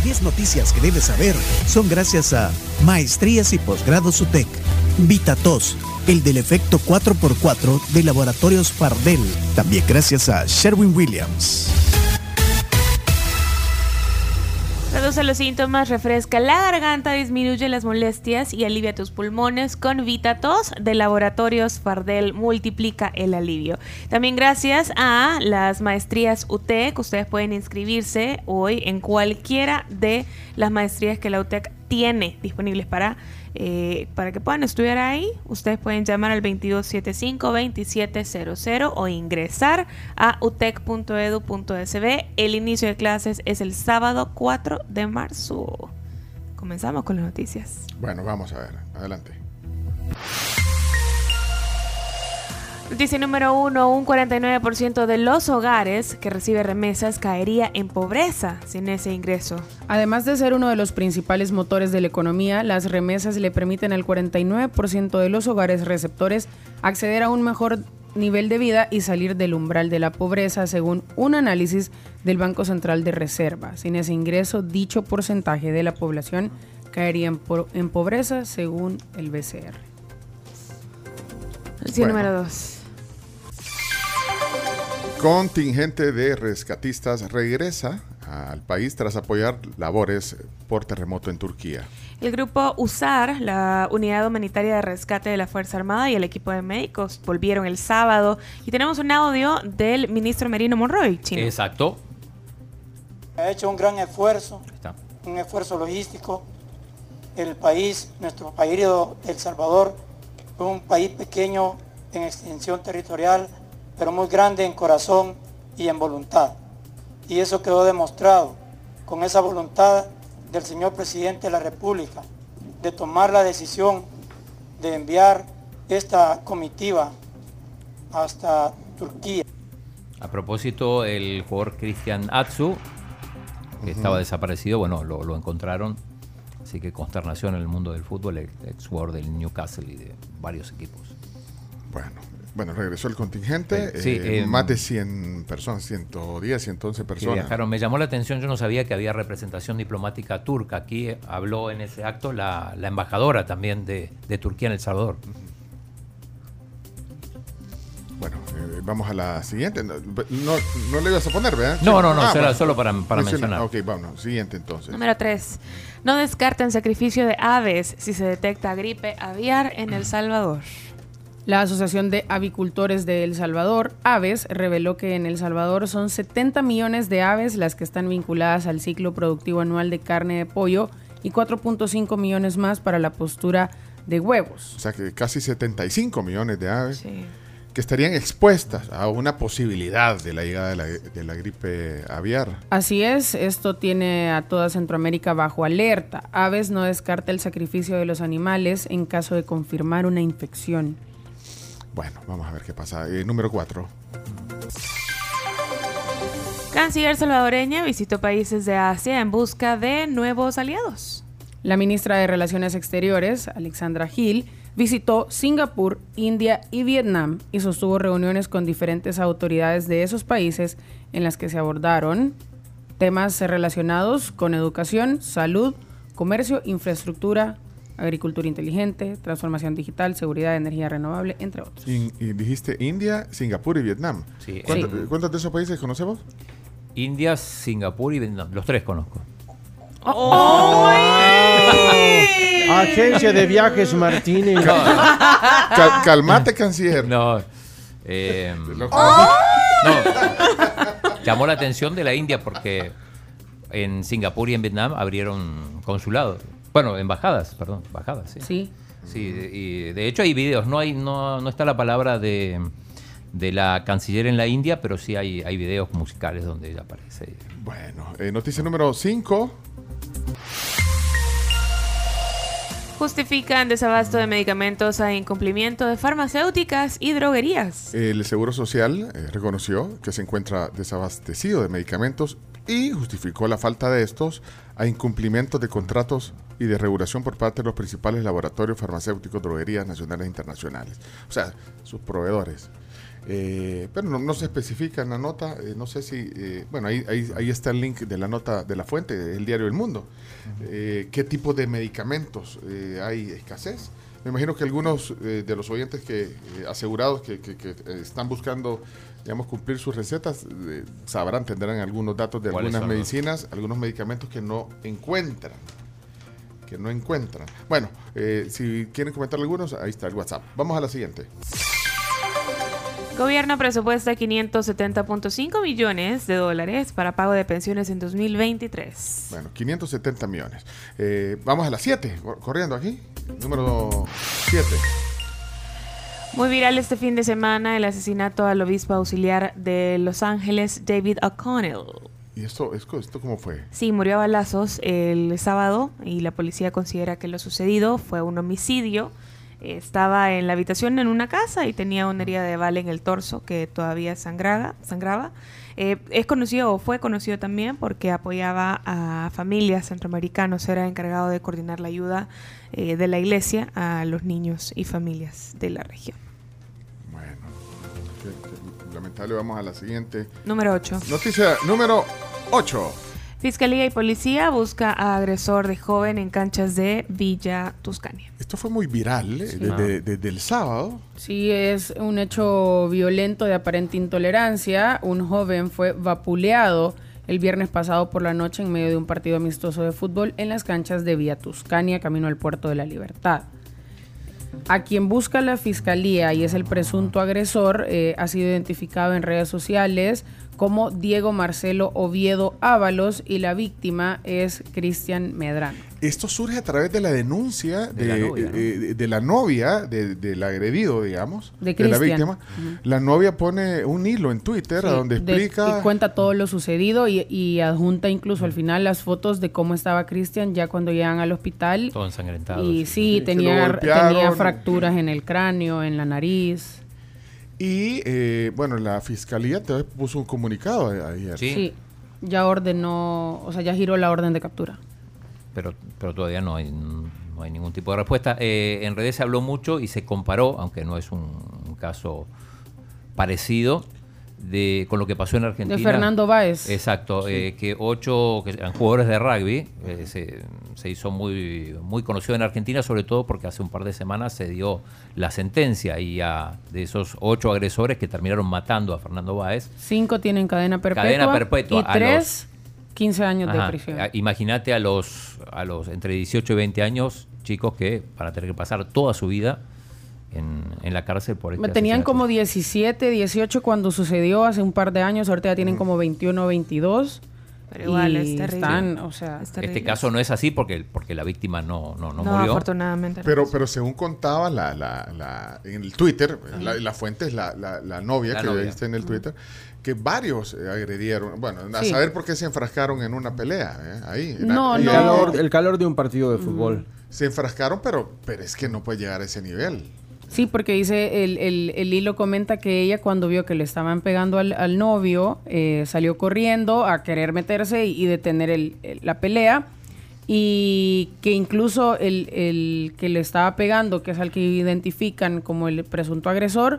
Las 10 noticias que debes saber son gracias a Maestrías y Posgrados UTEC, VitaTos, el del efecto 4x4 de Laboratorios Fardel, también gracias a Sherwin Williams. Reduce los síntomas, refresca la garganta, disminuye las molestias y alivia tus pulmones con VitaTos de Laboratorios Fardel. Multiplica el alivio. También gracias a las maestrías UTEC, ustedes pueden inscribirse hoy en cualquiera de las maestrías que la UTEC tiene disponibles para eh, para que puedan estudiar ahí, ustedes pueden llamar al 2275-2700 o ingresar a utec.edu.sb. El inicio de clases es el sábado 4 de marzo. Comenzamos con las noticias. Bueno, vamos a ver. Adelante. Noticia número uno, un 49% de los hogares que recibe remesas caería en pobreza sin ese ingreso. Además de ser uno de los principales motores de la economía, las remesas le permiten al 49% de los hogares receptores acceder a un mejor nivel de vida y salir del umbral de la pobreza, según un análisis del Banco Central de Reserva. Sin ese ingreso, dicho porcentaje de la población caería en, en pobreza, según el BCR. Noticia número dos. Contingente de rescatistas regresa al país tras apoyar labores por terremoto en Turquía. El grupo USAR, la Unidad Humanitaria de Rescate de la Fuerza Armada y el equipo de médicos volvieron el sábado y tenemos un audio del ministro Merino Monroy, chino. Exacto. Ha hecho un gran esfuerzo, un esfuerzo logístico. El país, nuestro país, El Salvador, es un país pequeño en extensión territorial, pero muy grande en corazón y en voluntad. Y eso quedó demostrado con esa voluntad del señor presidente de la República de tomar la decisión de enviar esta comitiva hasta Turquía. A propósito, el jugador Cristian Atsu, que estaba desaparecido, bueno, lo, lo, encontraron. Así que consternación en el mundo del fútbol, ex jugador del Newcastle y de varios equipos. Bueno, bueno, regresó el contingente. Sí, eh, más de 100 personas, 110, 111 personas. viajaron. Me llamó la atención, yo no sabía que había representación diplomática turca. Aquí habló en ese acto la, la embajadora también de, de, Turquía en El Salvador. Bueno, eh, vamos a la siguiente. No, no, le ibas a poner, ¿verdad? No, no, no, ah, será solo para, para mencionar. Ok, vamos, siguiente entonces. Número 3. No descarten sacrificio de aves si se detecta gripe aviar en El Salvador. La Asociación de Avicultores de El Salvador, Aves, reveló que en El Salvador son 70 millones de aves las que están vinculadas al ciclo productivo anual de carne de pollo y 4.5 millones más para la postura de huevos. O sea que casi 75 millones de aves que estarían expuestas a una posibilidad de la llegada de la, de la gripe aviar. Así es, esto tiene a toda Centroamérica bajo alerta. Aves no descarta el sacrificio de los animales en caso de confirmar una infección. Bueno, vamos a ver qué pasa. Eh, número 4. Canciller salvadoreña visitó países de Asia en busca de nuevos aliados. La ministra de Relaciones Exteriores, Alexandra Gil, visitó Singapur, India y Vietnam y sostuvo reuniones con diferentes autoridades de esos países en las que se abordaron temas relacionados con educación, salud, comercio, infraestructura, agricultura inteligente, transformación digital, seguridad, energía renovable, entre otros. Y, dijiste India, Singapur y Vietnam. Sí, ¿Cuántos, de esos países conocemos? India, Singapur y Vietnam. Los tres conozco. ¡Oh! Agencia de viajes Martínez. calmate, canciller. No. Eh, no. Llamó la atención de la India porque en Singapur y en Vietnam abrieron consulados. Bueno, embajadas, perdón, embajadas, sí. Sí. Sí, y de hecho hay videos, no hay no, no está la palabra de, de la canciller en la India, pero sí hay, hay videos musicales donde ella aparece. Bueno, eh, noticia número 5. Justifican desabasto de medicamentos a incumplimiento de farmacéuticas y droguerías. El Seguro Social eh, reconoció que se encuentra desabastecido de medicamentos y justificó la falta de estos a incumplimiento de contratos y de regulación por parte de los principales laboratorios farmacéuticos, droguerías nacionales e internacionales, o sea, sus proveedores. Eh, pero no, se especifica en la nota, eh, no sé si, eh, bueno, ahí, ahí, está el link de la nota de la fuente, el diario El Mundo. ¿Qué tipo de medicamentos hay escasez? Me imagino que algunos de los oyentes que asegurados que, están buscando, digamos, cumplir sus recetas, sabrán, tendrán algunos datos de algunas medicinas, algunos medicamentos que no encuentran que no encuentran. Bueno, si quieren comentar algunos, ahí está el WhatsApp. Vamos a la siguiente. Gobierno presupuesta 570.5 millones de dólares para pago de pensiones en 2023. Bueno, 570 millones. Eh, vamos a las 7, corriendo aquí. Número 7. Muy viral este fin de semana el asesinato al obispo auxiliar de Los Ángeles, David O'Connell. ¿Y esto, esto, esto cómo fue? Sí, murió a balazos el sábado y la policía considera que lo sucedido fue un homicidio estaba en la habitación en una casa y tenía una herida de bala en el torso que todavía sangraba. sangraba. Eh, es conocido o fue conocido también porque apoyaba a familias centroamericanos, era encargado de coordinar la ayuda eh, de la iglesia a los niños y familias de la región. Bueno, lamentable, vamos a la siguiente. Número 8. Noticia número 8. Fiscalía y policía busca a agresor de joven en canchas de Villa Tuscania. Esto fue muy viral ¿eh? desde, el sábado. Sí, es un hecho violento de aparente intolerancia. Un joven fue vapuleado el viernes pasado por la noche en medio de un partido amistoso de fútbol en las canchas de Villa Tuscania, camino al puerto de la Libertad. A quien busca la fiscalía y es el presunto agresor eh, ha sido identificado en redes sociales como Diego Marcelo Oviedo Ábalos y la víctima es Cristian Medrano. Esto surge a través de la denuncia de, la novia, de, del agredido, digamos, de, la víctima. La novia pone un hilo en Twitter donde explica... y cuenta todo lo sucedido y, adjunta incluso al final las fotos de cómo estaba Cristian ya cuando llegan al hospital. Todo ensangrentado. Y sí, tenía, tenía fracturas en el cráneo, en la nariz. Y eh, bueno, la fiscalía te puso un comunicado ayer. Sí. ya ordenó, o sea, ya giró la orden de captura. Pero, pero todavía no hay, no hay ningún tipo de respuesta. Eh, en redes se habló mucho y se comparó, aunque no es un caso parecido, de, con lo que pasó en Argentina. De Fernando Báez. Exacto, eh, que ocho que eran jugadores de rugby, eh, se, se, hizo muy, muy conocido en Argentina, sobre todo porque hace un par de semanas se dio la sentencia y a, de esos ocho agresores que terminaron matando a Fernando Báez. Cinco tienen cadena perpetua. Cadena perpetua. Y tres, 15 años de prisión. Imagínate a los, a los entre 18 y 20 años, chicos que van a tener que pasar toda su vida en, la cárcel por este Tenían como 17, 18 cuando sucedió hace un par de años, ahorita ya tienen como 21 o 22. Pero igual es terrible. o sea, este caso no es así porque, porque la víctima no, no, no, murió. afortunadamente. Pero, pero según contaba la, la, la en el Twitter, la, fuente es la, novia que viste en el Twitter, que varios eh, agredieron. Bueno, a saber por qué se enfrascaron en una pelea. Eh, ahí. no, el, Calor, el calor de un partido de fútbol. Se enfrascaron, pero, pero es que no puede llegar a ese nivel. Sí, porque dice, el, el, hilo comenta que ella cuando vio que le estaban pegando al, novio, eh, salió corriendo a querer meterse y, detener la pelea. Y que incluso el, que le estaba pegando, que es al que identifican como el presunto agresor,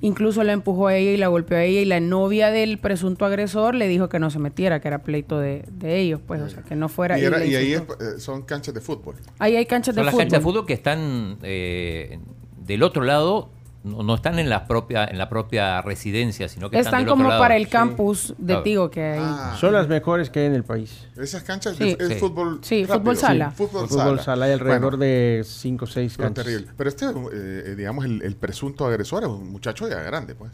incluso la empujó a ella y la golpeó a ella. Y la novia del presunto agresor le dijo que no se metiera, que era pleito de, ellos, pues, o sea, que no fuera. Y, ahí eh, son canchas de fútbol. Ahí hay canchas de fútbol. Son las canchas de fútbol que están. Eh, del otro lado no, están en la propia en la propia residencia, sino que están, están como para el campus de Tigo que hay. Ah. Son las mejores que hay en el país. Esas canchas es fútbol Sí, fútbol sala. fútbol, sala. Hay alrededor de 5 o 6 canchas. Terrible. Pero este, eh, digamos, el, presunto agresor es un muchacho ya grande, pues.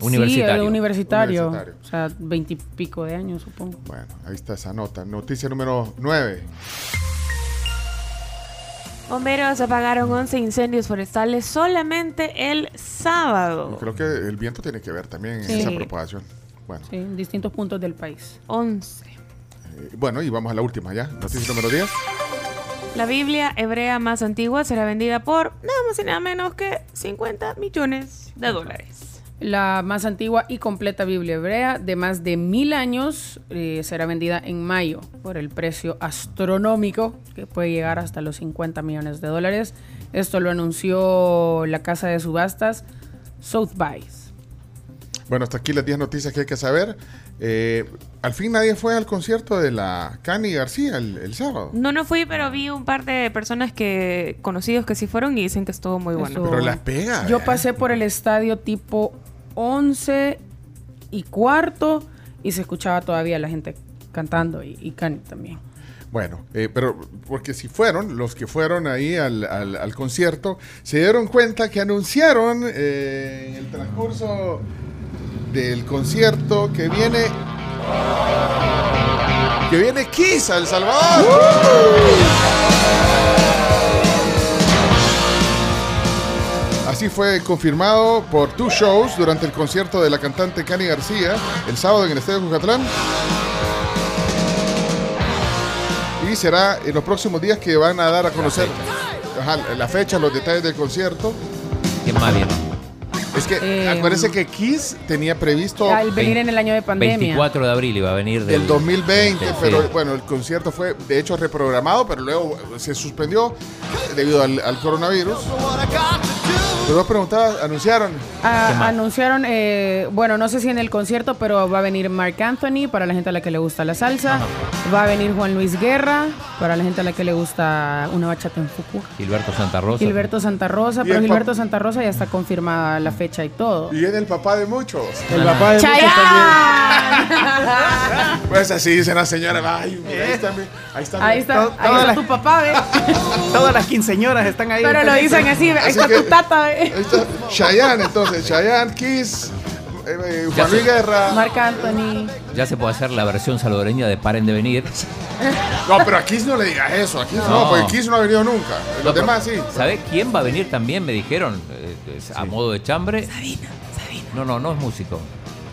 Universitario. Sí, universitario. universitario. O sea, veintipico de años, supongo. Bueno, ahí está esa nota. Noticia número 9. Bomberos apagaron 11 incendios forestales solamente el sábado. creo que el viento tiene que ver también en esa propagación. Bueno. Sí, en distintos puntos del país. 11. Eh, bueno, y vamos a la última ya. Noticia número 10. La Biblia hebrea más antigua será vendida por nada más y nada menos que 50 millones de dólares. La más antigua y completa Biblia hebrea de más de mil años eh, será vendida en mayo por el precio astronómico que puede llegar hasta los 50 millones de dólares. Esto lo anunció la casa de subastas Sotheby's. Bueno, hasta aquí las 10 noticias que hay que saber. Eh, al fin nadie fue al concierto de la Cani García el, sábado. No, no fui, pero vi un par de personas que conocidos que sí fueron y dicen que estuvo muy bueno. pero las pega. Yo pasé por el estadio tipo 11 y cuarto y se escuchaba todavía la gente cantando y, y Cani también. Bueno, eh, pero porque si fueron, los que fueron ahí al, al, concierto, se dieron cuenta que anunciaron eh, en el transcurso del concierto que viene que viene Kiss a El Salvador. Así fue confirmado por two shows durante el concierto de la cantante Cani García el sábado en el Estadio Cucatlán. Y será en los próximos días que van a dar a conocer la fecha, los detalles del concierto. ¿Quién más bien? Es que eh, acuérdense que Kiss tenía previsto. Al venir en el año de pandemia. 24 de abril iba a venir del, 2020, pero bueno, el concierto fue de hecho reprogramado, pero luego se suspendió debido al, al coronavirus. Te dos preguntabas, ¿anunciaron? Ah, anunciaron, eh, bueno, no sé si en el concierto, pero va a venir Mark Anthony para la gente a la que le gusta la salsa. Va a venir Juan Luis Guerra para la gente a la que le gusta una bachata en Fuku. Gilberto Santa Rosa. Gilberto Santa Rosa, pero Gilberto Santa Rosa ya está confirmada la fecha y todo. Y es el papá de muchos. El papá de muchos pues así dice la señora. ahí está, ahí está, ahí está, ahí está tu papá, ¿ves? Todas las quinceñoras están ahí. Pero lo dicen así, ahí está tu tata, Chayanne, entonces, Chayanne, Kiss, eh, eh, Juan Luis Guerra. Marc Anthony. Ya se puede hacer la versión salvadoreña de Paren de venir. No, pero a Kiss no le digas eso. A Kiss no, porque Kiss no ha venido nunca. Los demás sí. ¿Sabe quién va a venir también? Me dijeron, eh, a modo de chambre. Sabina, Sabina. No, no, no es músico.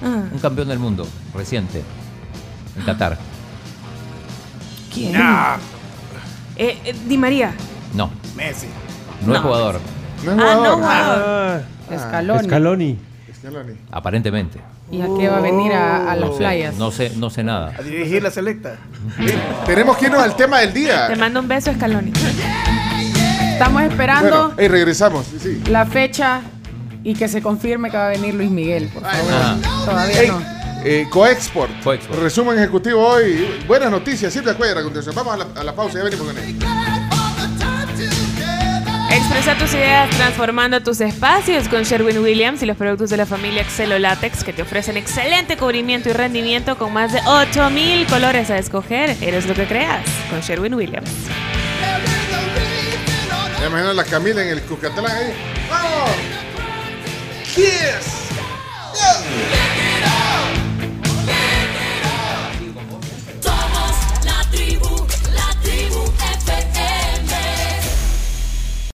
Ah. Un campeón del mundo, reciente, en Qatar. ¿Quién? Di María. No. Messi. No, es jugador. No es jugador. Ah, no, ah. Scaloni. Aparentemente. ¿Y a qué va a venir a, las playas? No sé, no sé nada. A dirigir la selecta. Tenemos que irnos al tema del día. Te mando un beso, Scaloni. Estamos esperando. y regresamos. La fecha y que se confirme que va a venir Luis Miguel, por favor. Todavía no. Eh, Coexport. Resumen ejecutivo hoy. Buenas noticias. Siempre acuerda a continuación. Vamos a la, a la pausa y ya venimos con él. Expresa tus ideas transformando tus espacios con Sherwin Williams y los productos de la familia Excelo Latex que te ofrecen excelente cubrimiento y rendimiento con más de 8000 colores a escoger. Eres lo que creas con Sherwin Williams. Ya imagino la Camila en el Cucatlán ahí. ¡Vamos! ¡Kiss!